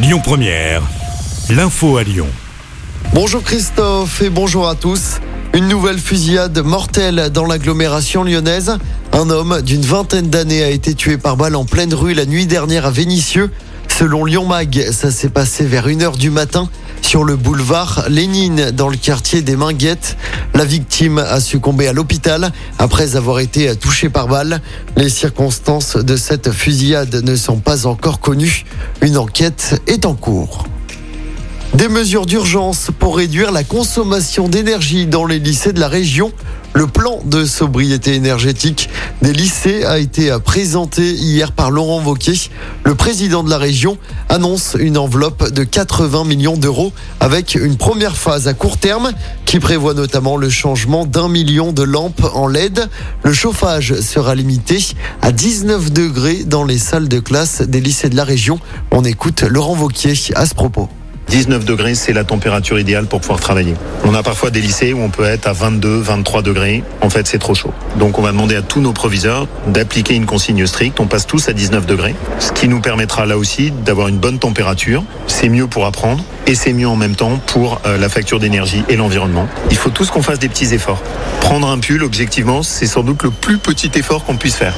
Lyon Première, l'info à Lyon. Bonjour Christophe et bonjour à tous. Une nouvelle fusillade mortelle dans l'agglomération lyonnaise. Un homme d'une vingtaine d'années a été tué par balle en pleine rue la nuit dernière à Vénissieux. Selon Lyon Mag, ça s'est passé vers 1h du matin sur le boulevard Lénine dans le quartier des Minguettes. La victime a succombé à l'hôpital après avoir été touchée par balle. Les circonstances de cette fusillade ne sont pas encore connues. Une enquête est en cours. Des mesures d'urgence pour réduire la consommation d'énergie dans les lycées de la région. Le plan de sobriété énergétique des lycées a été présenté hier par Laurent Wauquiez. Le président de la région annonce une enveloppe de 80 millions d'euros avec une première phase à court terme qui prévoit notamment le changement d'un million de lampes en LED. Le chauffage sera limité à 19 degrés dans les salles de classe des lycées de la région. On écoute Laurent Wauquiez à ce propos. 19 degrés, c'est la température idéale pour pouvoir travailler. On a parfois des lycées où on peut être à 22, 23 degrés. En fait, c'est trop chaud. Donc, on va demander à tous nos proviseurs d'appliquer une consigne stricte. On passe tous à 19 degrés, ce qui nous permettra là aussi d'avoir une bonne température. C'est mieux pour apprendre et c'est mieux en même temps pour euh, la facture d'énergie et l'environnement. Il faut tous qu'on fasse des petits efforts. Prendre un pull, objectivement, c'est sans doute le plus petit effort qu'on puisse faire.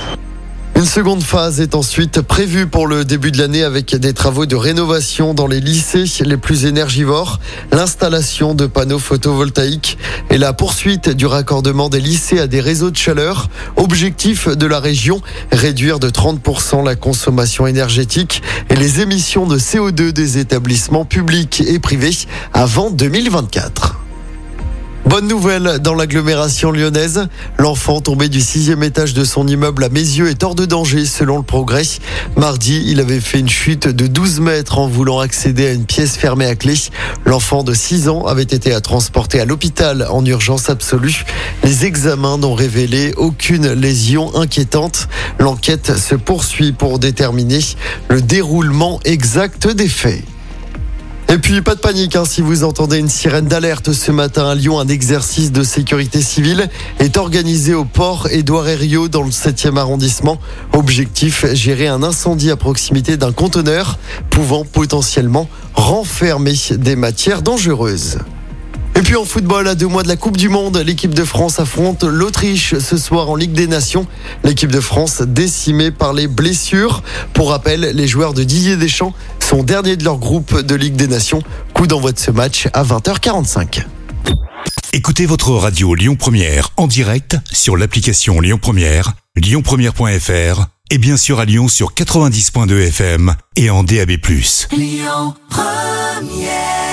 Une seconde phase est ensuite prévue pour le début de l'année avec des travaux de rénovation dans les lycées les plus énergivores, l'installation de panneaux photovoltaïques et la poursuite du raccordement des lycées à des réseaux de chaleur. Objectif de la région, réduire de 30% la consommation énergétique et les émissions de CO2 des établissements publics et privés avant 2024. Bonne nouvelle dans l'agglomération lyonnaise. L'enfant tombé du sixième étage de son immeuble à Mézieux est hors de danger selon le progrès. Mardi, il avait fait une chute de 12 mètres en voulant accéder à une pièce fermée à clé. L'enfant de 6 ans avait été transporté à l'hôpital en urgence absolue. Les examens n'ont révélé aucune lésion inquiétante. L'enquête se poursuit pour déterminer le déroulement exact des faits. Et puis pas de panique hein, si vous entendez une sirène d'alerte ce matin à Lyon, un exercice de sécurité civile est organisé au port Édouard Herriot dans le 7e arrondissement. Objectif gérer un incendie à proximité d'un conteneur pouvant potentiellement renfermer des matières dangereuses. Puis en football, à deux mois de la Coupe du Monde, l'équipe de France affronte l'Autriche ce soir en Ligue des Nations. L'équipe de France décimée par les blessures. Pour rappel, les joueurs de Didier Deschamps sont derniers de leur groupe de Ligue des Nations. Coup d'envoi de ce match à 20h45. Écoutez votre radio Lyon Première en direct sur l'application Lyon Première, lyonpremière.fr et bien sûr à Lyon sur 90.2 FM et en DAB+. Lyon Première